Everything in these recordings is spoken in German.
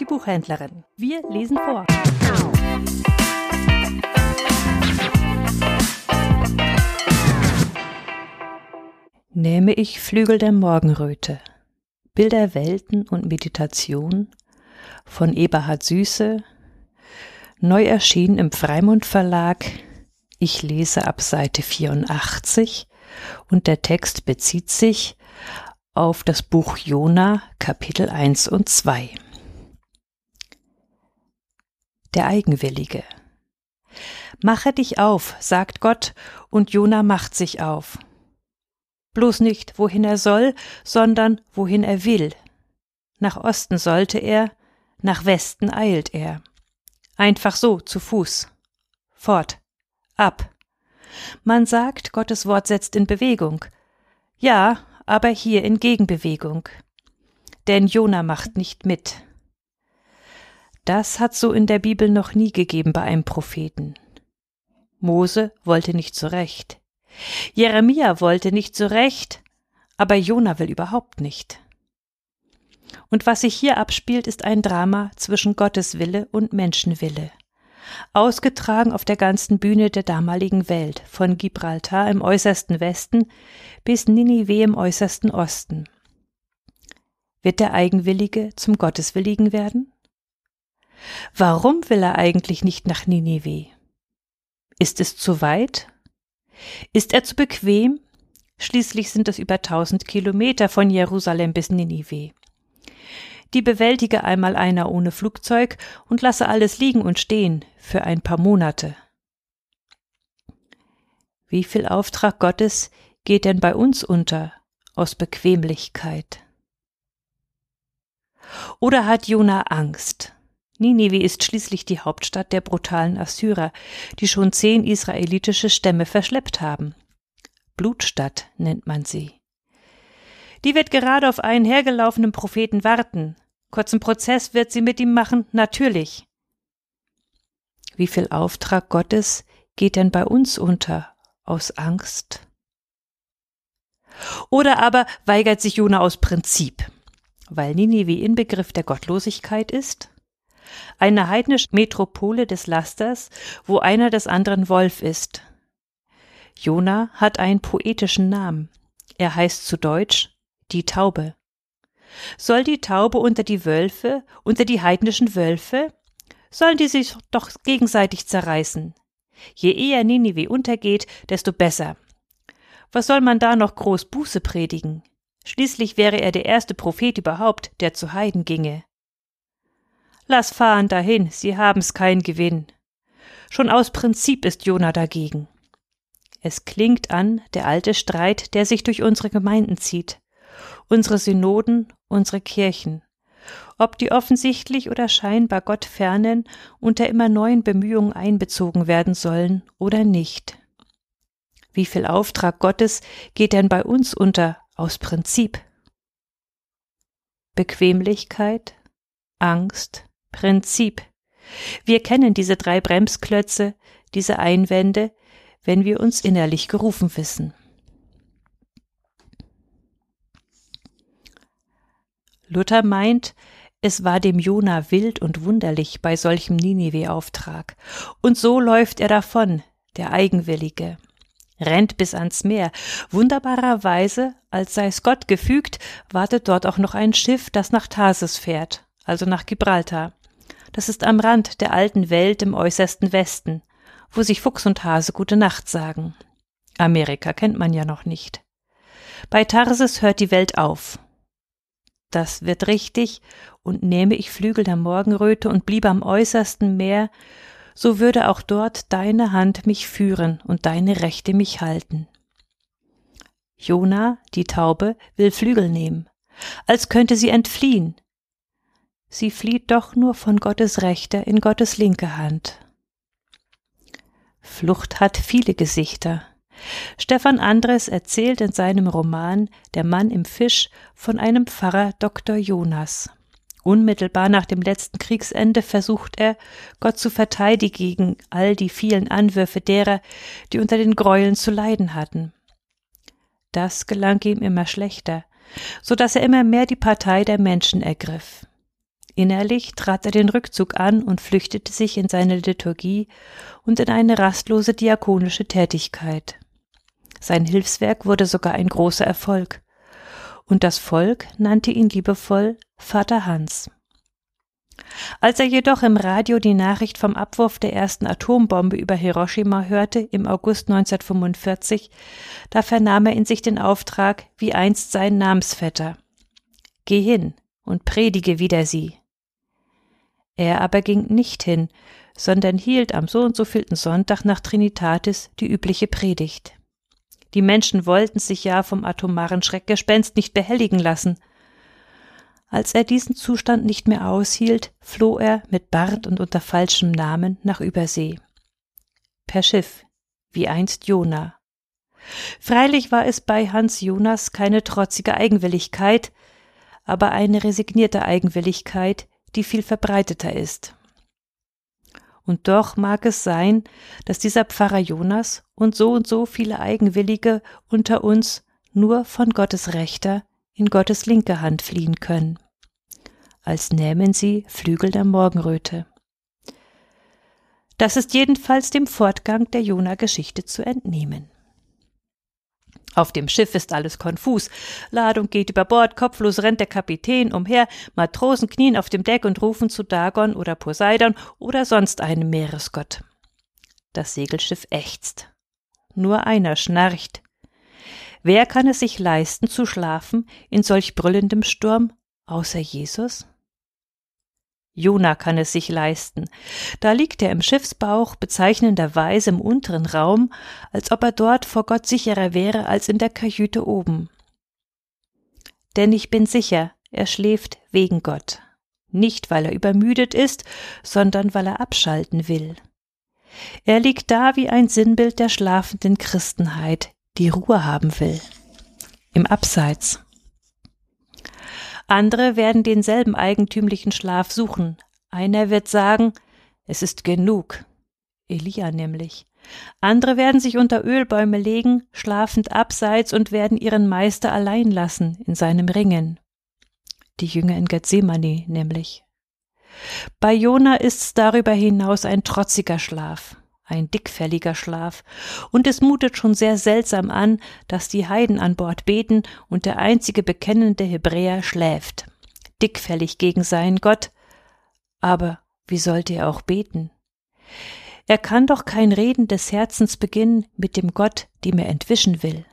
die Buchhändlerinnen. Wir lesen vor. Nehme ich Flügel der Morgenröte. Bilder, Welten und Meditation von Eberhard Süße, neu erschienen im Freimund Verlag. Ich lese ab Seite 84 und der Text bezieht sich auf das Buch Jona Kapitel 1 und 2. Der Eigenwillige. Mache dich auf, sagt Gott, und Jona macht sich auf. Bloß nicht, wohin er soll, sondern wohin er will. Nach Osten sollte er, nach Westen eilt er. Einfach so, zu Fuß. Fort. Ab. Man sagt, Gottes Wort setzt in Bewegung. Ja, aber hier in Gegenbewegung. Denn Jona macht nicht mit. Das hat so in der Bibel noch nie gegeben bei einem Propheten. Mose wollte nicht zurecht. Jeremia wollte nicht zurecht, aber Jona will überhaupt nicht. Und was sich hier abspielt, ist ein Drama zwischen Gottes Wille und Menschenwille ausgetragen auf der ganzen Bühne der damaligen Welt, von Gibraltar im äußersten Westen bis Ninive im äußersten Osten. Wird der Eigenwillige zum Gotteswilligen werden? Warum will er eigentlich nicht nach Ninive? Ist es zu weit? Ist er zu bequem? Schließlich sind es über tausend Kilometer von Jerusalem bis Ninive die bewältige einmal einer ohne Flugzeug und lasse alles liegen und stehen für ein paar Monate. Wie viel Auftrag Gottes geht denn bei uns unter aus Bequemlichkeit? Oder hat Jona Angst? Ninive ist schließlich die Hauptstadt der brutalen Assyrer, die schon zehn israelitische Stämme verschleppt haben. Blutstadt nennt man sie. Die wird gerade auf einen hergelaufenen Propheten warten. Kurzen Prozess wird sie mit ihm machen, natürlich. Wie viel Auftrag Gottes geht denn bei uns unter aus Angst? Oder aber weigert sich Jona aus Prinzip, weil Ninive Inbegriff der Gottlosigkeit ist? Eine heidnische Metropole des Lasters, wo einer des anderen Wolf ist. Jona hat einen poetischen Namen. Er heißt zu Deutsch die Taube. Soll die Taube unter die Wölfe, unter die heidnischen Wölfe? Sollen die sich doch gegenseitig zerreißen? Je eher Ninive untergeht, desto besser. Was soll man da noch groß Buße predigen? Schließlich wäre er der erste Prophet überhaupt, der zu Heiden ginge. Lass fahren dahin, sie haben's keinen Gewinn. Schon aus Prinzip ist Jona dagegen. Es klingt an, der alte Streit, der sich durch unsere Gemeinden zieht unsere Synoden, unsere Kirchen, ob die offensichtlich oder scheinbar Gott fernen unter immer neuen Bemühungen einbezogen werden sollen oder nicht. Wie viel Auftrag Gottes geht denn bei uns unter aus Prinzip? Bequemlichkeit, Angst, Prinzip. Wir kennen diese drei Bremsklötze, diese Einwände, wenn wir uns innerlich gerufen wissen. Luther meint, es war dem Jona wild und wunderlich bei solchem Ninive-Auftrag. Und so läuft er davon, der Eigenwillige. Rennt bis ans Meer. Wunderbarerweise, als sei's Gott gefügt, wartet dort auch noch ein Schiff, das nach Tarsis fährt, also nach Gibraltar. Das ist am Rand der alten Welt im äußersten Westen, wo sich Fuchs und Hase gute Nacht sagen. Amerika kennt man ja noch nicht. Bei Tarsis hört die Welt auf das wird richtig, und nähme ich Flügel der Morgenröte und bliebe am äußersten Meer, so würde auch dort deine Hand mich führen und deine Rechte mich halten. Jona, die Taube, will Flügel nehmen, als könnte sie entfliehen. Sie flieht doch nur von Gottes rechter in Gottes linke Hand. Flucht hat viele Gesichter, Stefan Andres erzählt in seinem Roman Der Mann im Fisch von einem Pfarrer Dr. Jonas. Unmittelbar nach dem letzten Kriegsende versucht er, Gott zu verteidigen gegen all die vielen Anwürfe derer, die unter den Gräueln zu leiden hatten. Das gelang ihm immer schlechter, so dass er immer mehr die Partei der Menschen ergriff. Innerlich trat er den Rückzug an und flüchtete sich in seine Liturgie und in eine rastlose diakonische Tätigkeit. Sein Hilfswerk wurde sogar ein großer Erfolg. Und das Volk nannte ihn liebevoll Vater Hans. Als er jedoch im Radio die Nachricht vom Abwurf der ersten Atombombe über Hiroshima hörte im August 1945, da vernahm er in sich den Auftrag, wie einst sein Namensvetter. Geh hin und predige wider sie. Er aber ging nicht hin, sondern hielt am so und so vielten Sonntag nach Trinitatis die übliche Predigt. Die Menschen wollten sich ja vom atomaren Schreckgespenst nicht behelligen lassen. Als er diesen Zustand nicht mehr aushielt, floh er mit Bart und unter falschem Namen nach Übersee. Per Schiff, wie einst Jona. Freilich war es bei Hans Jonas keine trotzige Eigenwilligkeit, aber eine resignierte Eigenwilligkeit, die viel verbreiteter ist. Und doch mag es sein, dass dieser Pfarrer Jonas und so und so viele Eigenwillige unter uns nur von Gottes rechter in Gottes linke Hand fliehen können, als nähmen sie Flügel der Morgenröte. Das ist jedenfalls dem Fortgang der Jona-Geschichte zu entnehmen. Auf dem Schiff ist alles konfus. Ladung geht über Bord, kopflos rennt der Kapitän umher, Matrosen knien auf dem Deck und rufen zu Dagon oder Poseidon oder sonst einem Meeresgott. Das Segelschiff ächzt. Nur einer schnarcht. Wer kann es sich leisten zu schlafen in solch brüllendem Sturm, außer Jesus? Jona kann es sich leisten. Da liegt er im Schiffsbauch bezeichnenderweise im unteren Raum, als ob er dort vor Gott sicherer wäre als in der Kajüte oben. Denn ich bin sicher, er schläft wegen Gott. Nicht, weil er übermüdet ist, sondern weil er abschalten will. Er liegt da wie ein Sinnbild der schlafenden Christenheit, die Ruhe haben will. Im Abseits. Andere werden denselben eigentümlichen Schlaf suchen. Einer wird sagen, es ist genug. Elia nämlich. Andere werden sich unter Ölbäume legen, schlafend abseits und werden ihren Meister allein lassen in seinem Ringen. Die Jünger in Gethsemane nämlich. Bei Jona ist's darüber hinaus ein trotziger Schlaf ein dickfälliger Schlaf, und es mutet schon sehr seltsam an, dass die Heiden an Bord beten und der einzige bekennende Hebräer schläft, dickfällig gegen seinen Gott. Aber wie sollte er auch beten? Er kann doch kein Reden des Herzens beginnen mit dem Gott, dem er entwischen will.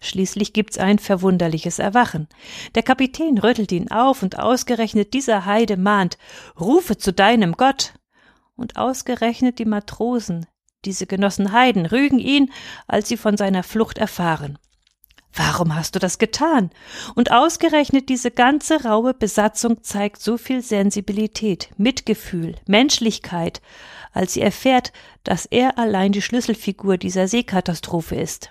Schließlich gibt's ein verwunderliches Erwachen. Der Kapitän rüttelt ihn auf und ausgerechnet dieser Heide mahnt, rufe zu deinem Gott und ausgerechnet die Matrosen, diese Genossen Heiden, rügen ihn, als sie von seiner Flucht erfahren. Warum hast du das getan? Und ausgerechnet diese ganze raue Besatzung zeigt so viel Sensibilität, Mitgefühl, Menschlichkeit, als sie erfährt, dass er allein die Schlüsselfigur dieser Seekatastrophe ist.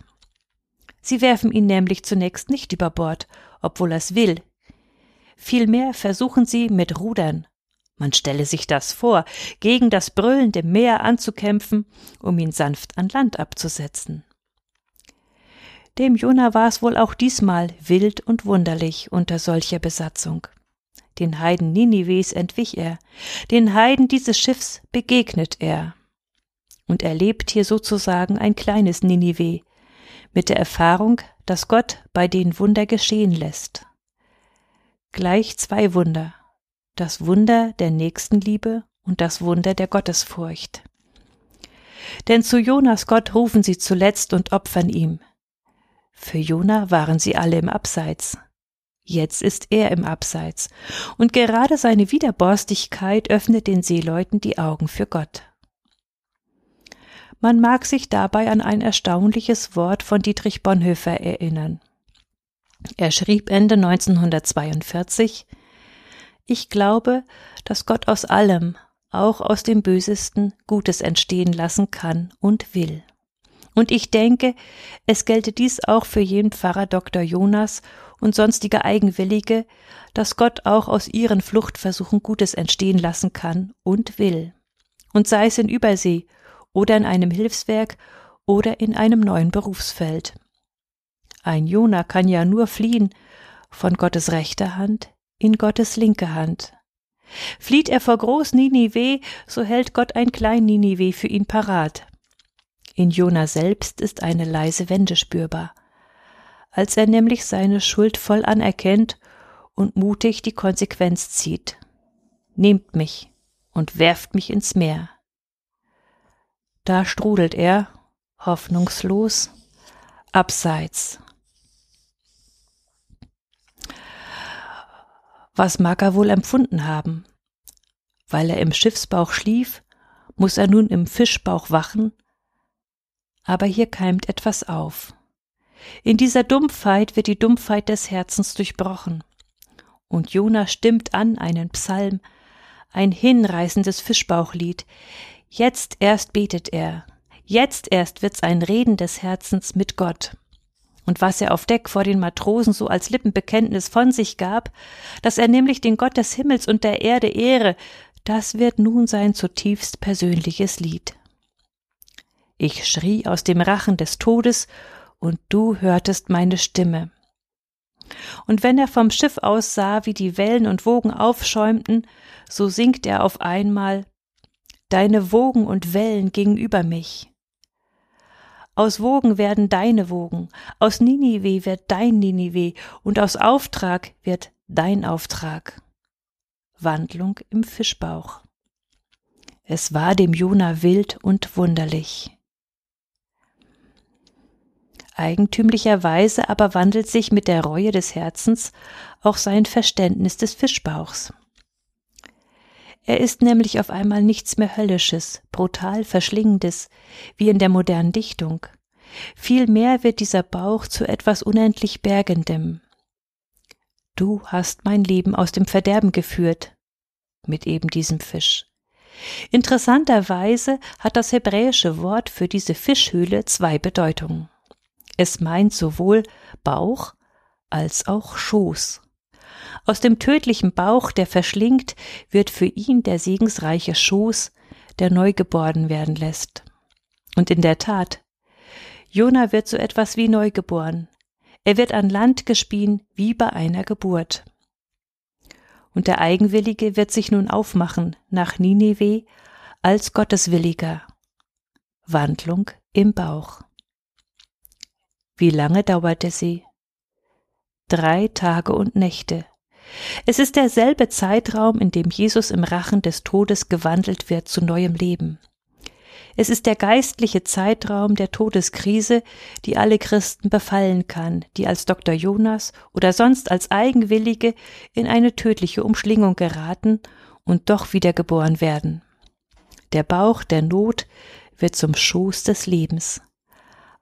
Sie werfen ihn nämlich zunächst nicht über Bord, obwohl er's will. Vielmehr versuchen sie mit Rudern, man stelle sich das vor, gegen das brüllende Meer anzukämpfen, um ihn sanft an Land abzusetzen. Dem Jona war es wohl auch diesmal wild und wunderlich unter solcher Besatzung. Den Heiden Ninives entwich er, den Heiden dieses Schiffs begegnet er. Und er lebt hier sozusagen ein kleines Ninive, mit der Erfahrung, dass Gott bei den Wunder geschehen lässt. Gleich zwei Wunder, das Wunder der Nächstenliebe und das Wunder der Gottesfurcht. Denn zu Jonas Gott rufen sie zuletzt und opfern ihm. Für Jona waren sie alle im Abseits. Jetzt ist er im Abseits, und gerade seine Widerborstigkeit öffnet den Seeleuten die Augen für Gott. Man mag sich dabei an ein erstaunliches Wort von Dietrich Bonhoeffer erinnern. Er schrieb Ende 1942 ich glaube, dass Gott aus allem, auch aus dem Bösesten, Gutes entstehen lassen kann und will. Und ich denke, es gelte dies auch für jeden Pfarrer Dr. Jonas und sonstige Eigenwillige, dass Gott auch aus ihren Fluchtversuchen Gutes entstehen lassen kann und will. Und sei es in Übersee oder in einem Hilfswerk oder in einem neuen Berufsfeld. Ein Jona kann ja nur fliehen von Gottes rechter Hand in Gottes linke Hand. Flieht er vor Groß Ninive, so hält Gott ein Klein Ninive für ihn parat. In Jona selbst ist eine leise Wende spürbar. Als er nämlich seine Schuld voll anerkennt und mutig die Konsequenz zieht. Nehmt mich und werft mich ins Meer. Da strudelt er, hoffnungslos, abseits. Was mag er wohl empfunden haben? Weil er im Schiffsbauch schlief, muss er nun im Fischbauch wachen? Aber hier keimt etwas auf. In dieser Dumpfheit wird die Dumpfheit des Herzens durchbrochen. Und Jona stimmt an einen Psalm, ein hinreißendes Fischbauchlied. Jetzt erst betet er, jetzt erst wird's ein Reden des Herzens mit Gott. Und was er auf Deck vor den Matrosen so als Lippenbekenntnis von sich gab, dass er nämlich den Gott des Himmels und der Erde ehre, das wird nun sein zutiefst persönliches Lied. Ich schrie aus dem Rachen des Todes, und du hörtest meine Stimme. Und wenn er vom Schiff aus sah, wie die Wellen und Wogen aufschäumten, so singt er auf einmal Deine Wogen und Wellen gegenüber mich. Aus Wogen werden deine Wogen, aus Ninive wird dein Ninive, und aus Auftrag wird dein Auftrag. Wandlung im Fischbauch. Es war dem Jona wild und wunderlich. Eigentümlicherweise aber wandelt sich mit der Reue des Herzens auch sein Verständnis des Fischbauchs. Er ist nämlich auf einmal nichts mehr Höllisches, brutal Verschlingendes, wie in der modernen Dichtung. Vielmehr wird dieser Bauch zu etwas unendlich Bergendem. Du hast mein Leben aus dem Verderben geführt, mit eben diesem Fisch. Interessanterweise hat das hebräische Wort für diese Fischhöhle zwei Bedeutungen. Es meint sowohl Bauch als auch Schoß. Aus dem tödlichen Bauch, der verschlingt, wird für ihn der segensreiche Schoß, der neu geboren werden lässt. Und in der Tat, Jona wird so etwas wie neugeboren. Er wird an Land gespien wie bei einer Geburt. Und der Eigenwillige wird sich nun aufmachen nach Nineveh als Gotteswilliger. Wandlung im Bauch. Wie lange dauerte sie? Drei Tage und Nächte. Es ist derselbe Zeitraum, in dem Jesus im Rachen des Todes gewandelt wird zu neuem Leben. Es ist der geistliche Zeitraum der Todeskrise, die alle Christen befallen kann, die als Dr. Jonas oder sonst als Eigenwillige in eine tödliche Umschlingung geraten und doch wiedergeboren werden. Der Bauch der Not wird zum Schoß des Lebens.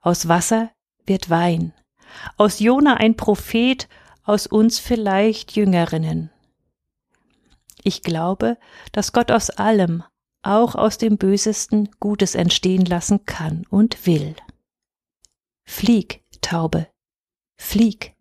Aus Wasser wird Wein. Aus Jona ein Prophet, aus uns vielleicht Jüngerinnen. Ich glaube, dass Gott aus allem, auch aus dem Bösesten, Gutes entstehen lassen kann und will. Flieg, Taube, flieg.